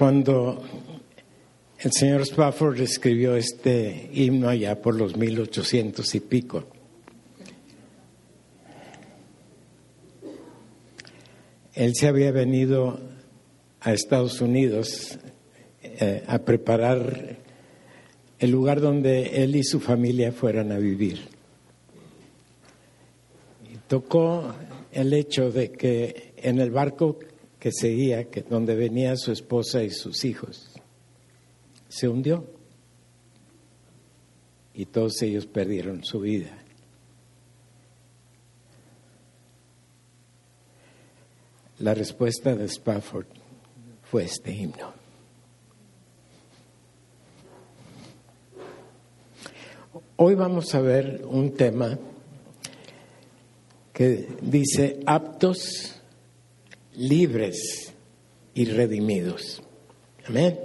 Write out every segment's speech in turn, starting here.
Cuando el señor Spafford escribió este himno allá por los 1800 y pico, él se había venido a Estados Unidos eh, a preparar el lugar donde él y su familia fueran a vivir. Y tocó el hecho de que en el barco que seguía, que donde venía su esposa y sus hijos, se hundió y todos ellos perdieron su vida. La respuesta de Spafford fue este himno. Hoy vamos a ver un tema que dice aptos, libres y redimidos. Amén.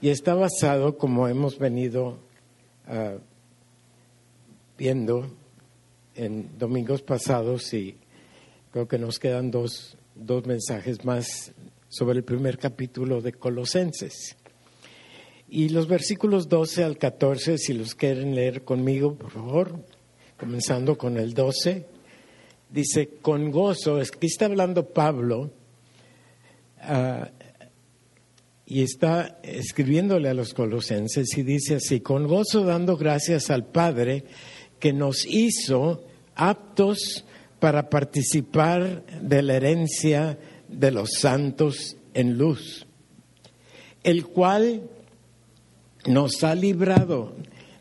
Y está basado, como hemos venido ah, viendo en domingos pasados, y creo que nos quedan dos, dos mensajes más sobre el primer capítulo de Colosenses. Y los versículos 12 al 14, si los quieren leer conmigo, por favor, comenzando con el 12, dice, con gozo, aquí está hablando Pablo, ah, y está escribiéndole a los colosenses y dice así, con gozo dando gracias al Padre que nos hizo aptos para participar de la herencia de los santos en luz, el cual nos ha librado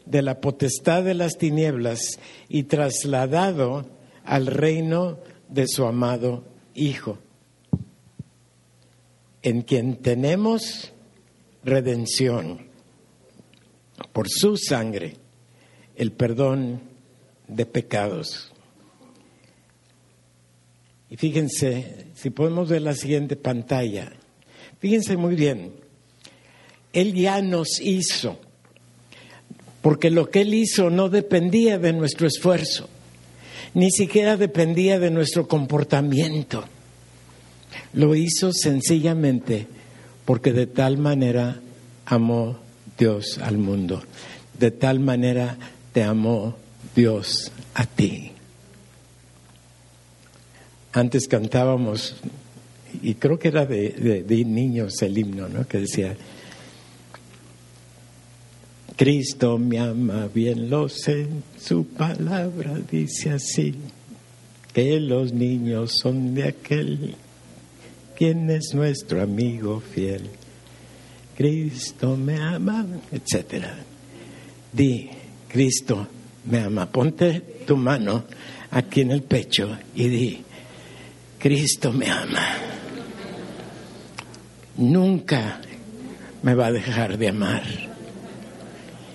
de la potestad de las tinieblas y trasladado al reino de su amado Hijo, en quien tenemos redención por su sangre, el perdón de pecados. Y fíjense, si podemos ver la siguiente pantalla, fíjense muy bien, él ya nos hizo, porque lo que Él hizo no dependía de nuestro esfuerzo, ni siquiera dependía de nuestro comportamiento. Lo hizo sencillamente porque de tal manera amó Dios al mundo, de tal manera te amó Dios a ti. Antes cantábamos, y creo que era de, niños el himno, ¿no? Que decía, Cristo me ama, bien lo sé, su palabra dice así, que los niños son de aquel, quien es nuestro amigo fiel. Cristo me ama, etcétera. Di, Cristo me ama. Ponte tu mano aquí en el pecho y di, Cristo me ama. Nunca me va a dejar de amar.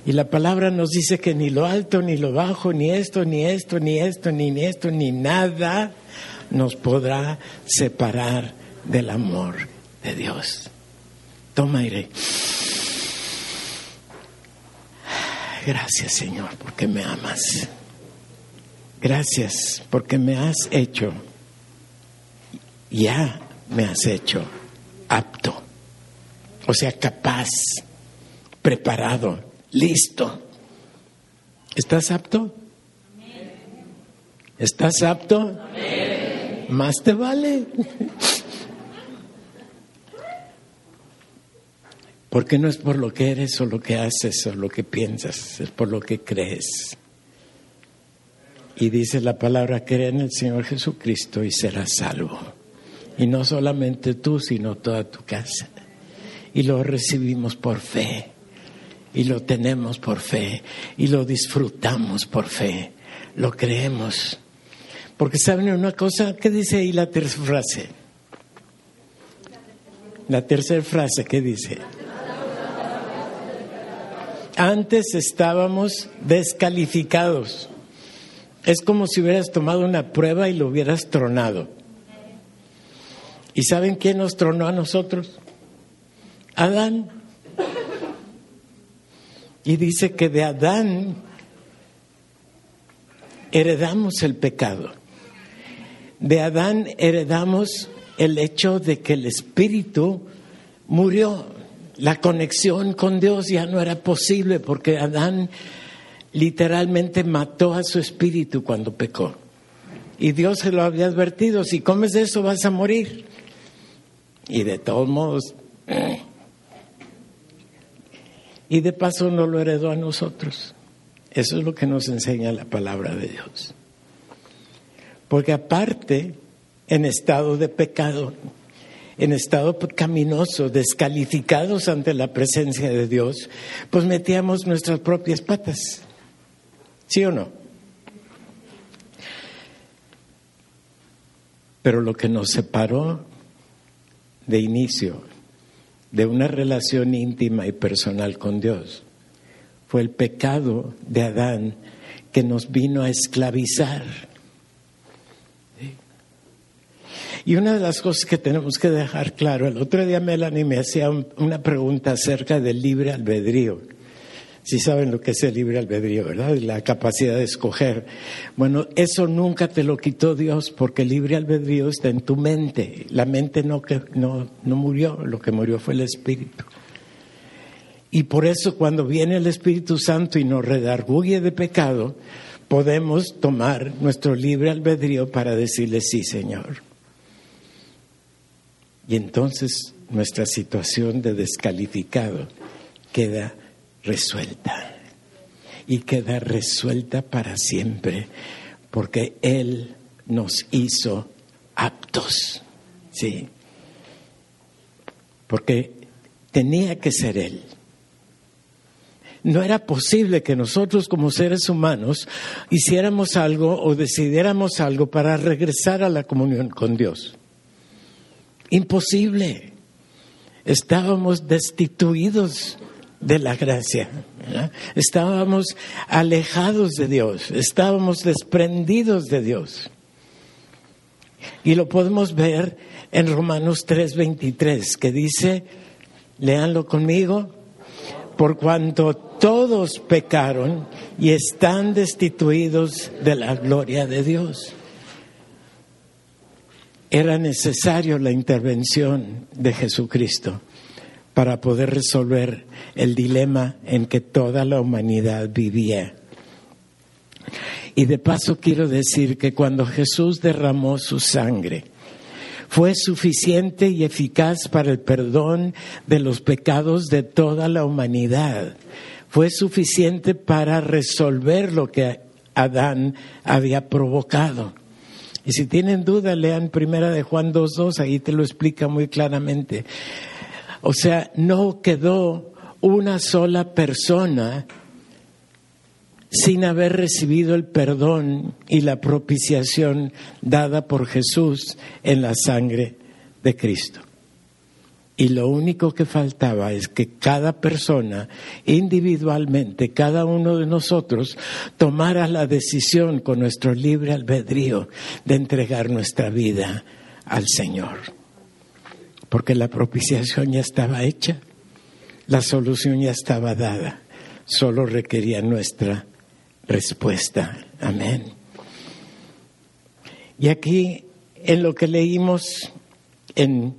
Y la palabra nos dice que ni lo alto, ni lo bajo, ni esto, ni esto, ni esto, ni esto, ni nada nos podrá separar del amor de Dios. Toma aire. Gracias Señor porque me amas. Gracias porque me has hecho, ya me has hecho apto, o sea, capaz, preparado listo. ¿Estás apto? ¿Estás apto? Más te vale. Porque no es por lo que eres o lo que haces o lo que piensas, es por lo que crees. Y dice la palabra, cree en el Señor Jesucristo y serás salvo. Y no solamente tú, sino toda tu casa. Y lo recibimos por fe y lo tenemos por fe y lo disfrutamos por fe, lo creemos. Porque saben una cosa, ¿qué dice ahí la tercera frase? La tercera frase, ¿qué dice? Antes estábamos descalificados. Es como si hubieras tomado una prueba y lo hubieras tronado. ¿Y saben quién nos tronó a nosotros? Adán. Y dice que de Adán heredamos el pecado. De Adán heredamos el hecho de que el Espíritu murió. La conexión con Dios ya no era posible porque Adán literalmente mató a su espíritu cuando pecó. Y Dios se lo había advertido, si comes eso vas a morir. Y de todos modos, y de paso no lo heredó a nosotros. Eso es lo que nos enseña la palabra de Dios. Porque aparte, en estado de pecado, en estado pecaminoso, descalificados ante la presencia de Dios, pues metíamos nuestras propias patas. ¿Sí o no? Pero lo que nos separó de inicio de una relación íntima y personal con Dios fue el pecado de Adán que nos vino a esclavizar. Y una de las cosas que tenemos que dejar claro, el otro día Melanie me hacía una pregunta acerca del libre albedrío. Si saben lo que es el libre albedrío, ¿verdad? La capacidad de escoger. Bueno, eso nunca te lo quitó Dios porque el libre albedrío está en tu mente. La mente no, no, no murió, lo que murió fue el espíritu. Y por eso cuando viene el Espíritu Santo y nos redarguye de pecado, podemos tomar nuestro libre albedrío para decirle sí, Señor. Y entonces nuestra situación de descalificado queda resuelta y queda resuelta para siempre, porque Él nos hizo aptos, ¿sí? Porque tenía que ser Él. No era posible que nosotros como seres humanos hiciéramos algo o decidiéramos algo para regresar a la comunión con Dios. Imposible. Estábamos destituidos de la gracia. Estábamos alejados de Dios, estábamos desprendidos de Dios. Y lo podemos ver en Romanos 3:23, que dice, leanlo conmigo, por cuanto todos pecaron y están destituidos de la gloria de Dios. Era necesario la intervención de Jesucristo para poder resolver el dilema en que toda la humanidad vivía. Y de paso quiero decir que cuando Jesús derramó su sangre, fue suficiente y eficaz para el perdón de los pecados de toda la humanidad. Fue suficiente para resolver lo que Adán había provocado. Y si tienen duda, lean primera de Juan 2.2, ahí te lo explica muy claramente. O sea, no quedó una sola persona sin haber recibido el perdón y la propiciación dada por Jesús en la sangre de Cristo. Y lo único que faltaba es que cada persona, individualmente, cada uno de nosotros, tomara la decisión con nuestro libre albedrío de entregar nuestra vida al Señor porque la propiciación ya estaba hecha, la solución ya estaba dada, solo requería nuestra respuesta. Amén. Y aquí, en lo que leímos en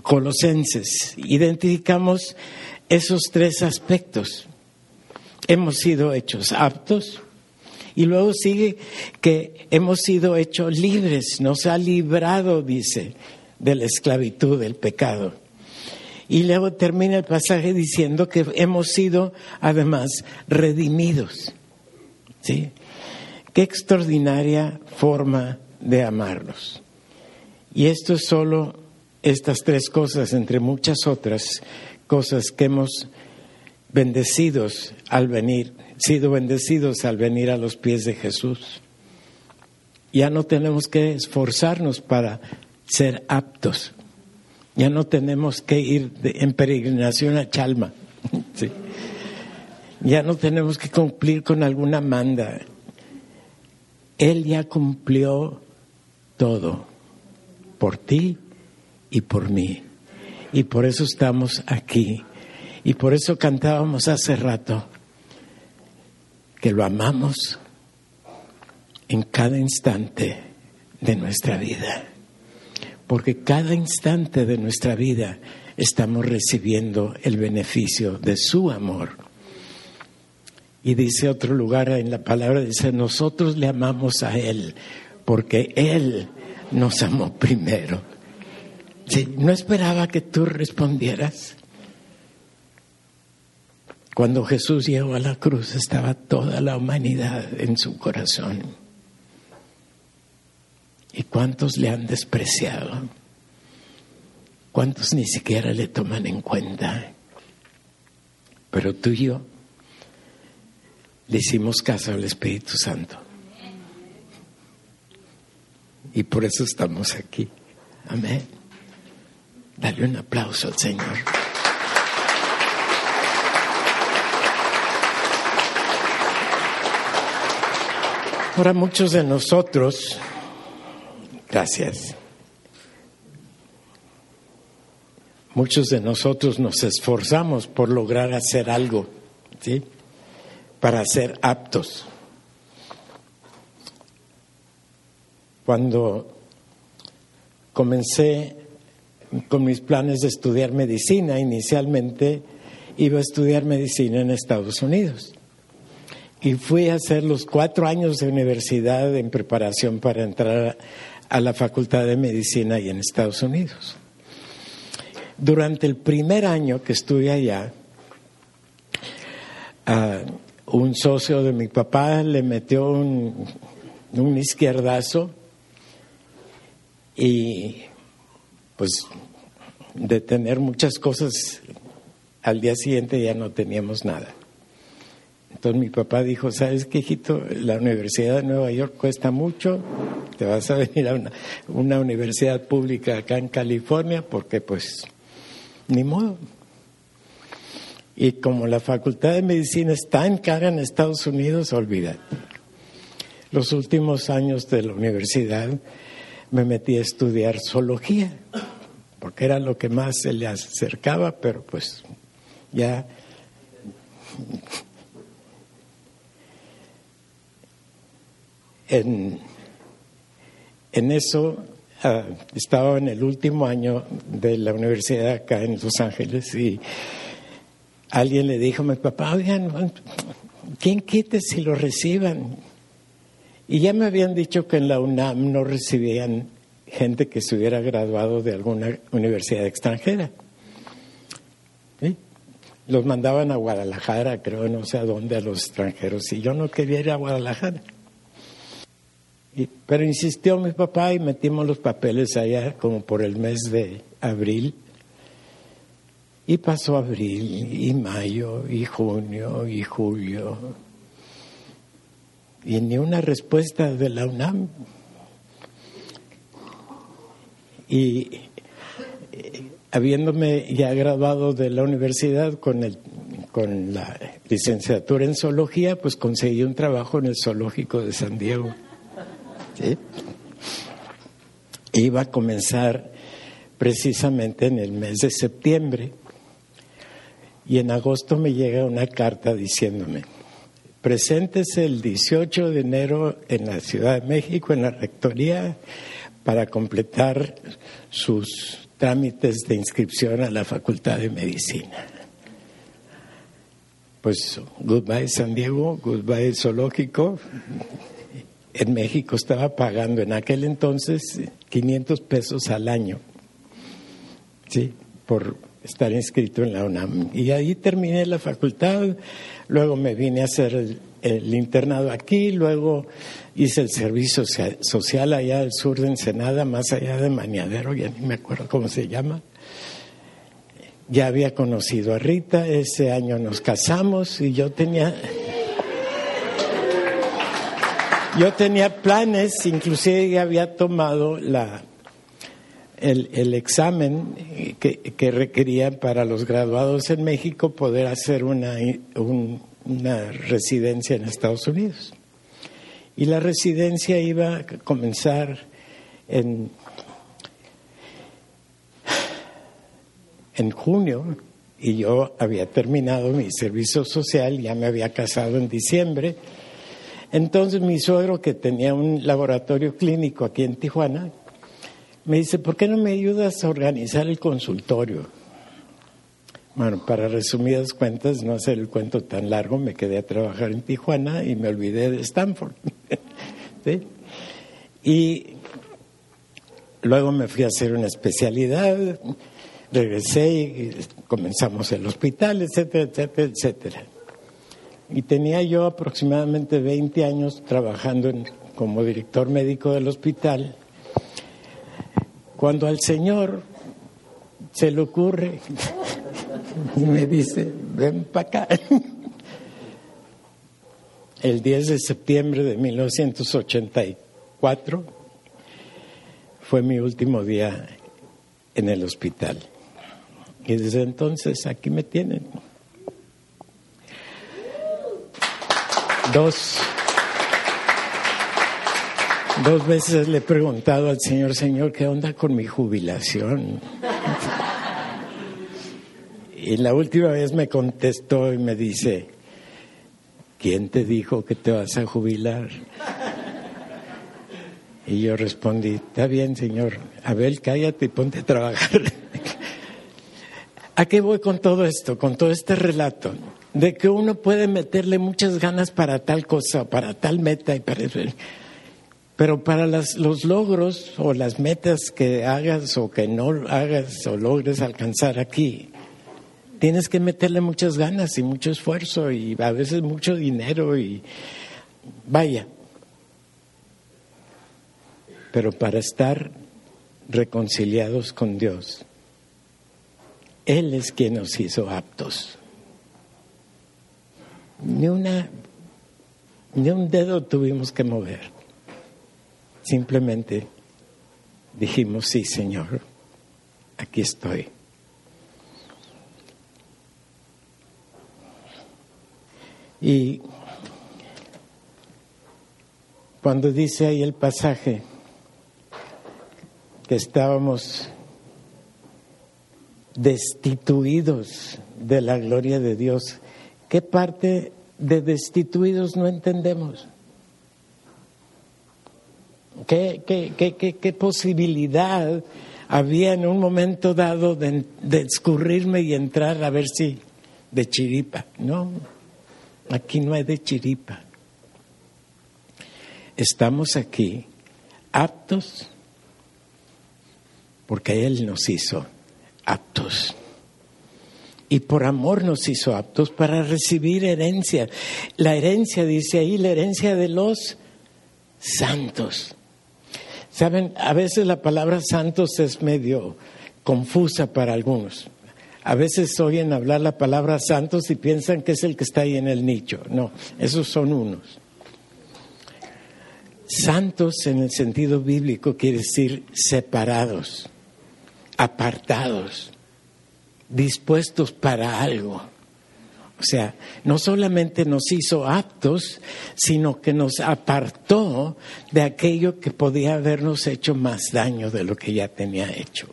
Colosenses, identificamos esos tres aspectos. Hemos sido hechos aptos, y luego sigue que hemos sido hechos libres, nos ha librado, dice, de la esclavitud del pecado. Y luego termina el pasaje diciendo que hemos sido además redimidos. ¿Sí? Qué extraordinaria forma de amarnos. Y esto es solo estas tres cosas, entre muchas otras cosas que hemos bendecidos al venir, sido bendecidos al venir a los pies de Jesús. Ya no tenemos que esforzarnos para ser aptos. Ya no tenemos que ir en peregrinación a Chalma. Ya no tenemos que cumplir con alguna manda. Él ya cumplió todo por ti y por mí. Y por eso estamos aquí. Y por eso cantábamos hace rato que lo amamos en cada instante de nuestra vida porque cada instante de nuestra vida estamos recibiendo el beneficio de su amor. Y dice otro lugar en la palabra, dice, nosotros le amamos a Él porque Él nos amó primero. no esperaba que tú respondieras. Cuando Jesús llegó a la cruz estaba toda la humanidad en su corazón. ¿Y cuántos le han despreciado? ¿Cuántos ni siquiera le toman en cuenta? Pero tú y yo le hicimos caso al Espíritu Santo. Y por eso estamos aquí. Amén. Dale un aplauso al Señor. Ahora muchos de nosotros, gracias, muchos de nosotros nos esforzamos por lograr hacer algo, ¿sí? Para ser aptos. Cuando comencé con mis planes de estudiar medicina, inicialmente iba a estudiar medicina en Estados Unidos y fui a hacer los cuatro años de universidad en preparación para entrar a la Facultad de Medicina ahí en Estados Unidos. Durante el primer año que estuve allá, un socio de mi papá le metió un, un izquierdazo y pues de tener muchas cosas, al día siguiente ya no teníamos nada. Entonces mi papá dijo, ¿sabes qué, hijito? La Universidad de Nueva York cuesta mucho, te vas a venir a una, universidad pública acá en California porque pues ni modo. Y como la Facultad de Medicina está en cara en Estados Unidos, olvídate. Los últimos años de la universidad me metí a estudiar zoología, porque era lo que más se le acercaba, pero pues ya en, eso ah, estaba en el último año de la universidad acá en Los Ángeles y alguien le dijo a mi papá, oigan, ¿quién quite si lo reciban? Y ya me habían dicho que en la UNAM no recibían gente que se hubiera graduado de alguna universidad extranjera. Los mandaban a Guadalajara, creo, no sé a dónde, a los extranjeros. Y yo no quería ir a Guadalajara pero insistió mi papá y metimos los papeles allá como por el mes de abril. Y pasó abril y mayo y junio y julio. Y ni una respuesta de la UNAM. Y eh, habiéndome ya graduado de la universidad con, el, con la licenciatura en zoología, pues conseguí un trabajo en el zoológico de San Diego. Iba a comenzar precisamente en el mes de septiembre y en agosto me llega una carta diciéndome, preséntese el 18 de enero en la Ciudad de México, en la Rectoría, para completar sus trámites de inscripción a la Facultad de Medicina. Pues goodbye San Diego, goodbye Zoológico, en México estaba pagando en aquel entonces 500 pesos al año, ¿sí? Por estar inscrito en la UNAM. Y ahí terminé la facultad, luego me vine a hacer el, internado aquí, luego hice el servicio social allá al sur de Ensenada, más allá de Maniadero, ya ni me acuerdo cómo se llama. Ya había conocido a Rita, ese año nos casamos y yo tenía yo tenía planes, inclusive había tomado la, el, examen que, requería para los graduados en México poder hacer una, una residencia en Estados Unidos. Y la residencia iba a comenzar en, en junio y yo había terminado mi servicio social, ya me había casado en diciembre entonces mi suegro, que tenía un laboratorio clínico aquí en Tijuana, me dice, ¿por qué no me ayudas a organizar el consultorio? Bueno, para resumidas cuentas, no hacer el cuento tan largo, me quedé a trabajar en Tijuana y me olvidé de Stanford. Y luego me fui a hacer una especialidad, regresé y comenzamos el hospital, etcétera, etcétera, etcétera. Y tenía yo aproximadamente 20 años trabajando como director médico del hospital, cuando al Señor se le ocurre y me dice, ven para acá. El 10 de septiembre de 1984 fue mi último día en el hospital. Y desde entonces aquí me tienen. Dos, dos veces le he preguntado al Señor, Señor, ¿qué onda con mi jubilación? Y la última vez me contestó y me dice, ¿quién te dijo que te vas a jubilar? Y yo respondí, está bien, señor, Abel, cállate y ponte a trabajar. ¿A qué voy con todo esto, con todo este relato? De que uno puede meterle muchas ganas para tal cosa, para tal meta y para eso. Pero para los logros o las metas que hagas o que no hagas o logres alcanzar aquí, tienes que meterle muchas ganas y mucho esfuerzo y a veces mucho dinero y vaya. Pero para estar reconciliados con Dios, Él es quien nos hizo aptos. Ni una, ni un dedo tuvimos que mover. Simplemente dijimos, sí, Señor, aquí estoy. Y cuando dice ahí el pasaje que estábamos destituidos de la gloria de Dios, ¿qué parte de destituidos no entendemos? ¿Qué, qué, posibilidad había en un momento dado de, de escurrirme y entrar a ver si de chiripa? No. Aquí no hay de chiripa. Estamos aquí aptos porque Él nos hizo aptos. Y por amor nos hizo aptos para recibir herencia. La herencia, dice ahí, la herencia de los santos. Saben, a veces la palabra santos es medio confusa para algunos. A veces oyen hablar la palabra santos y piensan que es el que está ahí en el nicho. No, esos son unos. Santos en el sentido bíblico quiere decir separados, apartados, dispuestos para algo. O sea, no solamente nos hizo aptos, sino que nos apartó de aquello que podía habernos hecho más daño de lo que ya tenía hecho.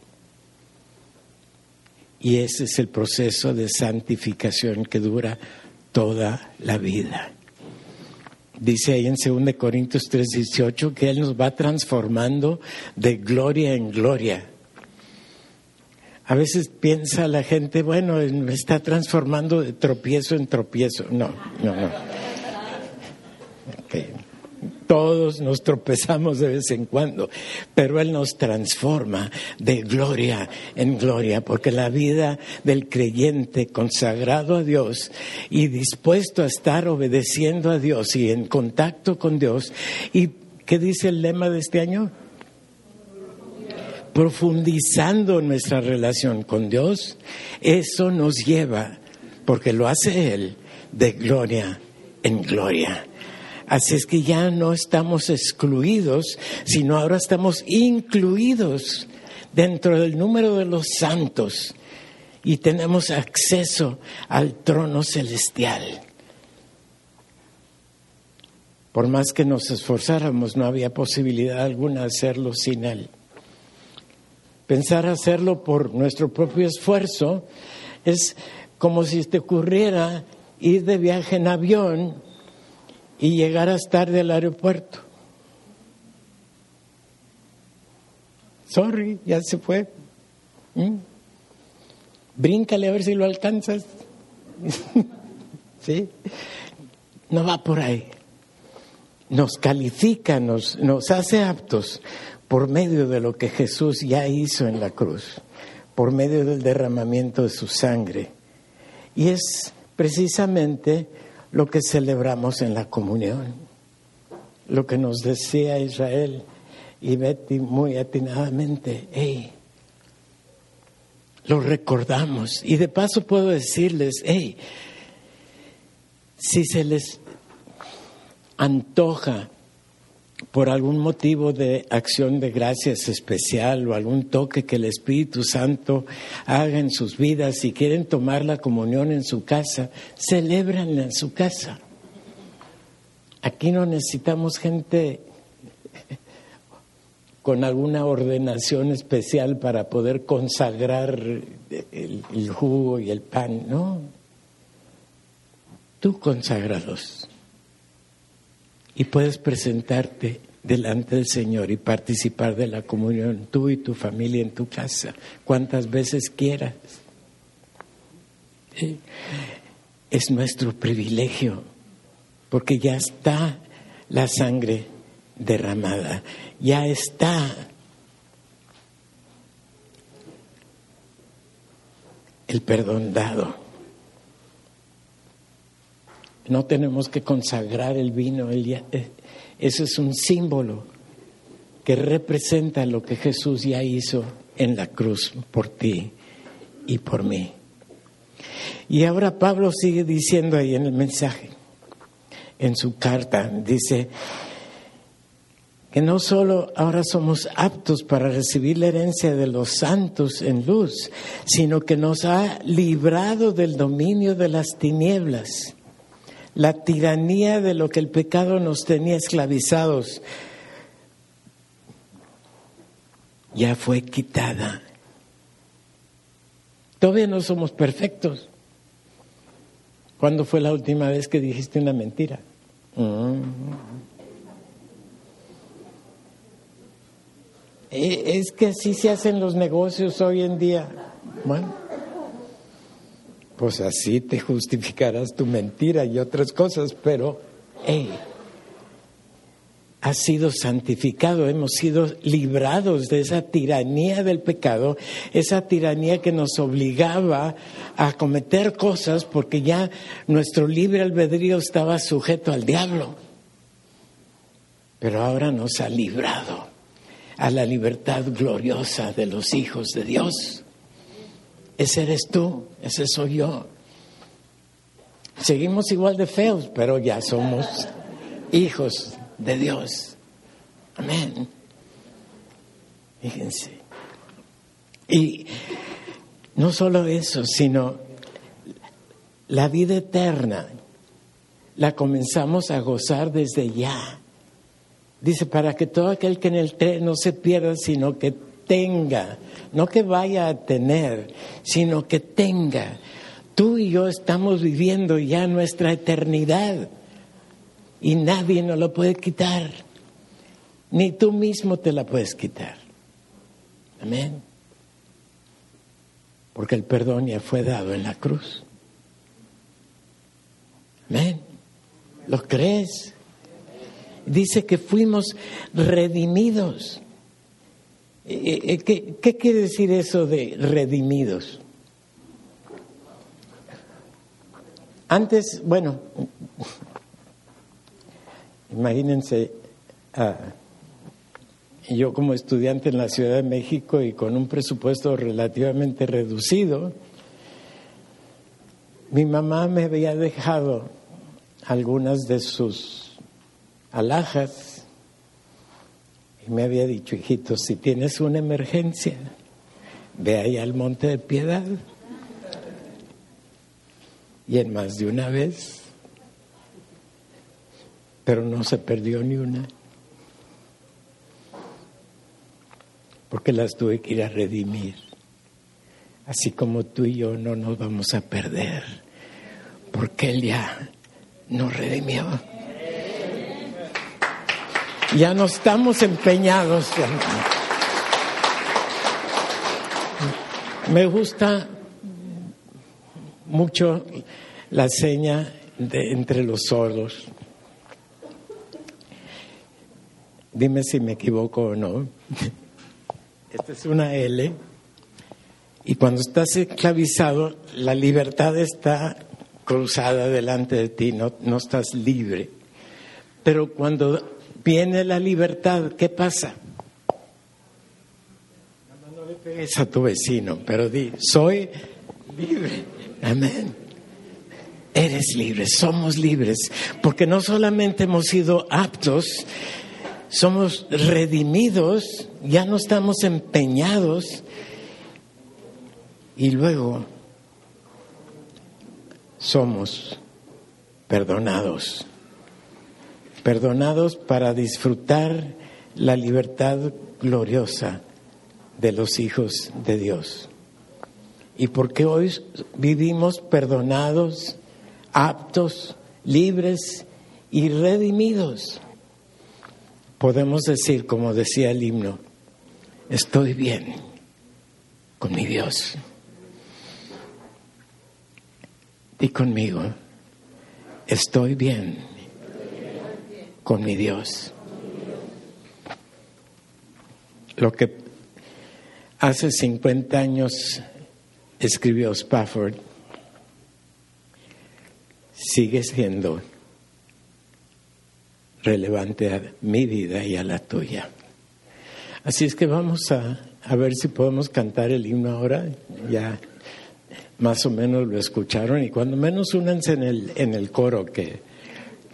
Y ese es el proceso de santificación que dura toda la vida. Dice ahí en 2 Corintios 3:18 que Él nos va transformando de gloria en gloria. A veces piensa la gente, bueno, me está transformando de tropiezo en tropiezo. No, no, no. Todos nos tropezamos de vez en cuando, pero Él nos transforma de gloria en gloria, porque la vida del creyente consagrado a Dios y dispuesto a estar obedeciendo a Dios y en contacto con Dios. ¿Y qué dice el lema de este año? Profundizando nuestra relación con Dios, eso nos lleva, porque lo hace Él, de gloria en gloria. Así es que ya no estamos excluidos, sino ahora estamos incluidos dentro del número de los santos y tenemos acceso al trono celestial. Por más que nos esforzáramos, no había posibilidad alguna de hacerlo sin Él. Pensar hacerlo por nuestro propio esfuerzo es como si te ocurriera ir de viaje en avión y llegaras tarde al aeropuerto. Sorry, ya se fue. ¿Mm? bríncale a ver si lo alcanzas. ¿Sí? No va por ahí. Nos califica, nos, nos hace aptos por medio de lo que Jesús ya hizo en la cruz, por medio del derramamiento de su sangre. Y es precisamente lo que celebramos en la comunión, lo que nos decía Israel y Betty muy atinadamente, hey, lo recordamos. Y de paso puedo decirles, hey, si se les antoja por algún motivo de acción de gracias especial o algún toque que el Espíritu Santo haga en sus vidas, si quieren tomar la comunión en su casa, celébranla en su casa. Aquí no necesitamos gente con alguna ordenación especial para poder consagrar el, jugo y el pan, no. Tú conságralos y puedes presentarte delante del Señor y participar de la comunión, tú y tu familia en tu casa, cuantas veces quieras. Es nuestro privilegio, porque ya está la sangre derramada, ya está el perdón dado. No tenemos que consagrar el vino. Eh, eso es un símbolo que representa lo que Jesús ya hizo en la cruz por ti y por mí. Y ahora Pablo sigue diciendo ahí en el mensaje, en su carta, dice que no solo ahora somos aptos para recibir la herencia de los santos en luz, sino que nos ha librado del dominio de las tinieblas la tiranía de lo que el pecado nos tenía esclavizados ya fue quitada. Todavía no somos perfectos. ¿Cuándo fue la última vez que dijiste una mentira? Mm. Eh, es que así se hacen los negocios hoy en día. Bueno pues así te justificarás tu mentira y otras cosas, pero, hey, has sido santificado, hemos sido librados de esa tiranía del pecado, esa tiranía que nos obligaba a cometer cosas porque ya nuestro libre albedrío estaba sujeto al diablo. Pero ahora nos ha librado a la libertad gloriosa de los hijos de Dios. Ese eres tú, ese soy yo. Seguimos igual de feos, pero ya somos hijos de Dios. Amén. Fíjense. Y no solo eso, sino la vida eterna la comenzamos a gozar desde ya. Dice, para que todo aquel que en el tren no se pierda, sino que tenga, no que vaya a tener, sino que tenga. Tú y yo estamos viviendo ya nuestra eternidad y nadie nos lo puede quitar, ni tú mismo te la puedes quitar. Amén. Porque el perdón ya fue dado en la cruz. Amén. ¿Lo crees? Dice que fuimos redimidos. Eh, eh, ¿Qué, ¿Qué, quiere decir eso de redimidos? Antes, bueno, imagínense, ah, yo como estudiante en la Ciudad de México y con un presupuesto relativamente reducido, mi mamá me había dejado algunas de sus alhajas me había dicho, hijito, si tienes una emergencia, ve ahí al monte de piedad. Y en más de una vez, pero no se perdió ni una, porque las tuve que ir a redimir. Así como tú y yo no nos vamos a perder, porque Él ya nos redimió. Ya no estamos empeñados. Me gusta mucho la seña de entre los sordos. Dime si me equivoco o no. Esta es una L. Y cuando estás esclavizado, la libertad está cruzada delante de ti, no, no estás libre. Pero cuando viene la libertad, ¿qué pasa? No, le pegues a tu vecino, pero di, soy libre. Amén. Eres libre, somos libres, porque no solamente hemos sido aptos, somos redimidos, ya no estamos empeñados y luego somos perdonados perdonados para disfrutar la libertad gloriosa de los hijos de Dios. Y porque hoy vivimos perdonados, aptos, libres y redimidos, podemos decir, como decía el himno, estoy bien con mi Dios. Y conmigo, estoy bien con mi Dios. Lo que hace 50 años escribió Spafford sigue siendo relevante a mi vida y a la tuya. Así es que vamos a, a ver si podemos cantar el himno ahora. Ya más o menos lo escucharon y cuando menos únanse en el, en el coro que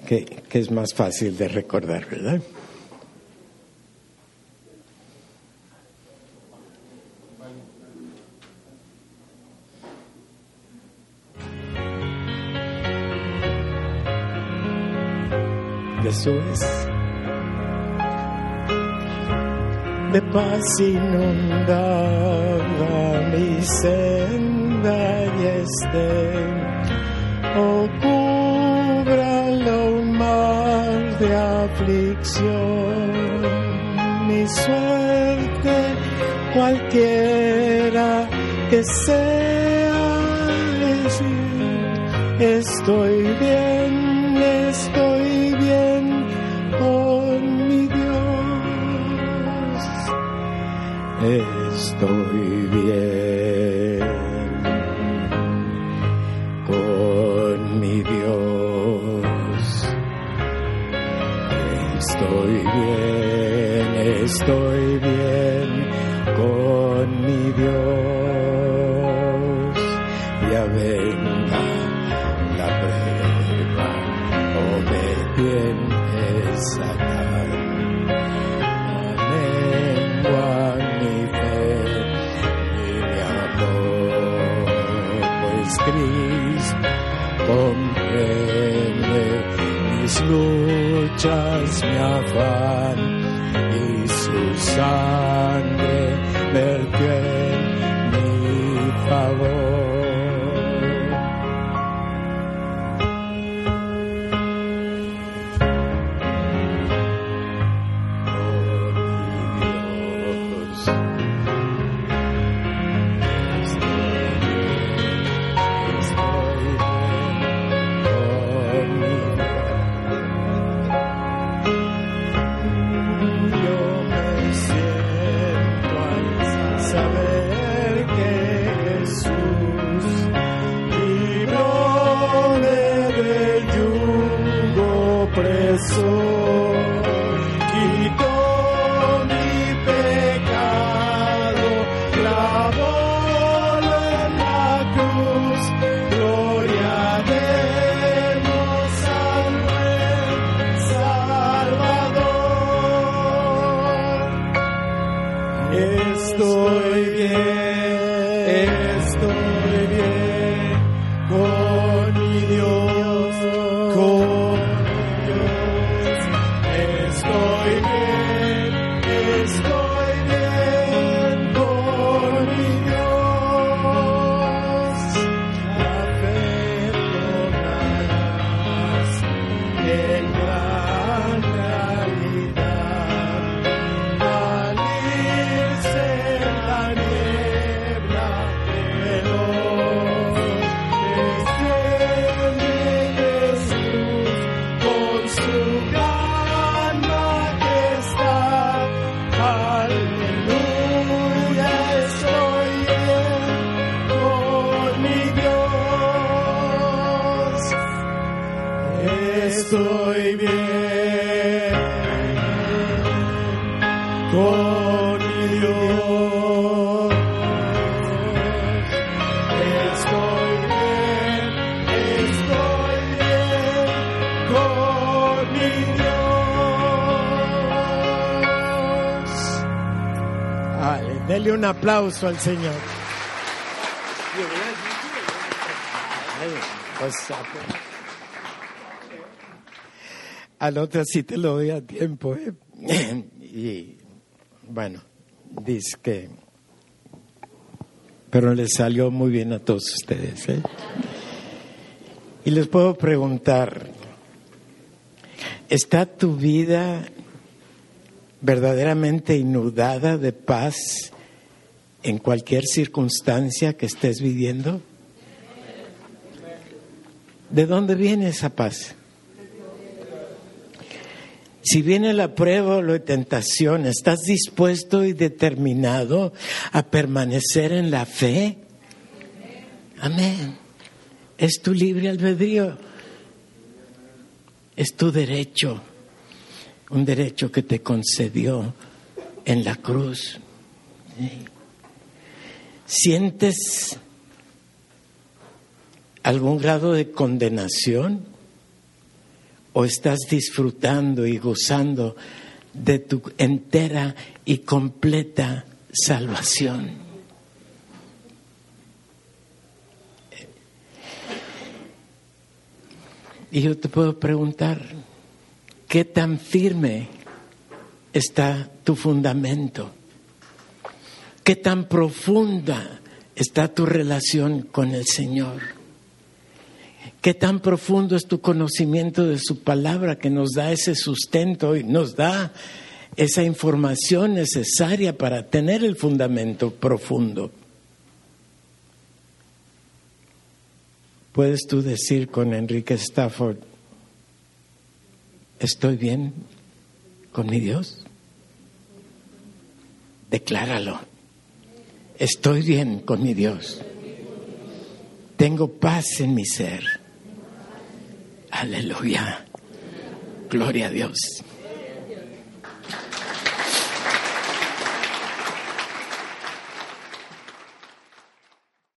que, es más fácil de recordar, ¿verdad? Jesús de paz inundada mi senda y este mi suerte, cualquiera que sea, estoy bien, estoy bien con mi Dios, estoy Estoy bien, estoy bien con mi Dios. Luchas, mi afán y su aplauso al Señor. Al otro sí te lo doy a tiempo. ¿eh? Y bueno, dice que... Pero le salió muy bien a todos ustedes. ¿eh? Y les puedo preguntar, ¿está tu vida verdaderamente inundada de paz en cualquier circunstancia que estés viviendo? ¿De dónde viene esa paz? Si viene la prueba o la tentación, ¿estás dispuesto y determinado a permanecer en la fe? Amén. Es tu libre albedrío. Es tu derecho. Un derecho que te concedió en la cruz. ¿Sientes algún grado de condenación? o estás disfrutando y gozando de tu entera y completa salvación. Y yo te puedo preguntar, ¿qué tan firme está tu fundamento? ¿Qué tan profunda está tu relación con el Señor? ¿Qué tan profundo es tu conocimiento de su palabra que nos da ese sustento y nos da esa información necesaria para tener el fundamento profundo? ¿Puedes tú decir con Enrique Stafford, estoy bien con mi Dios? Decláralo. Estoy bien con mi Dios. Tengo paz en mi ser. Aleluya. Gloria a Dios.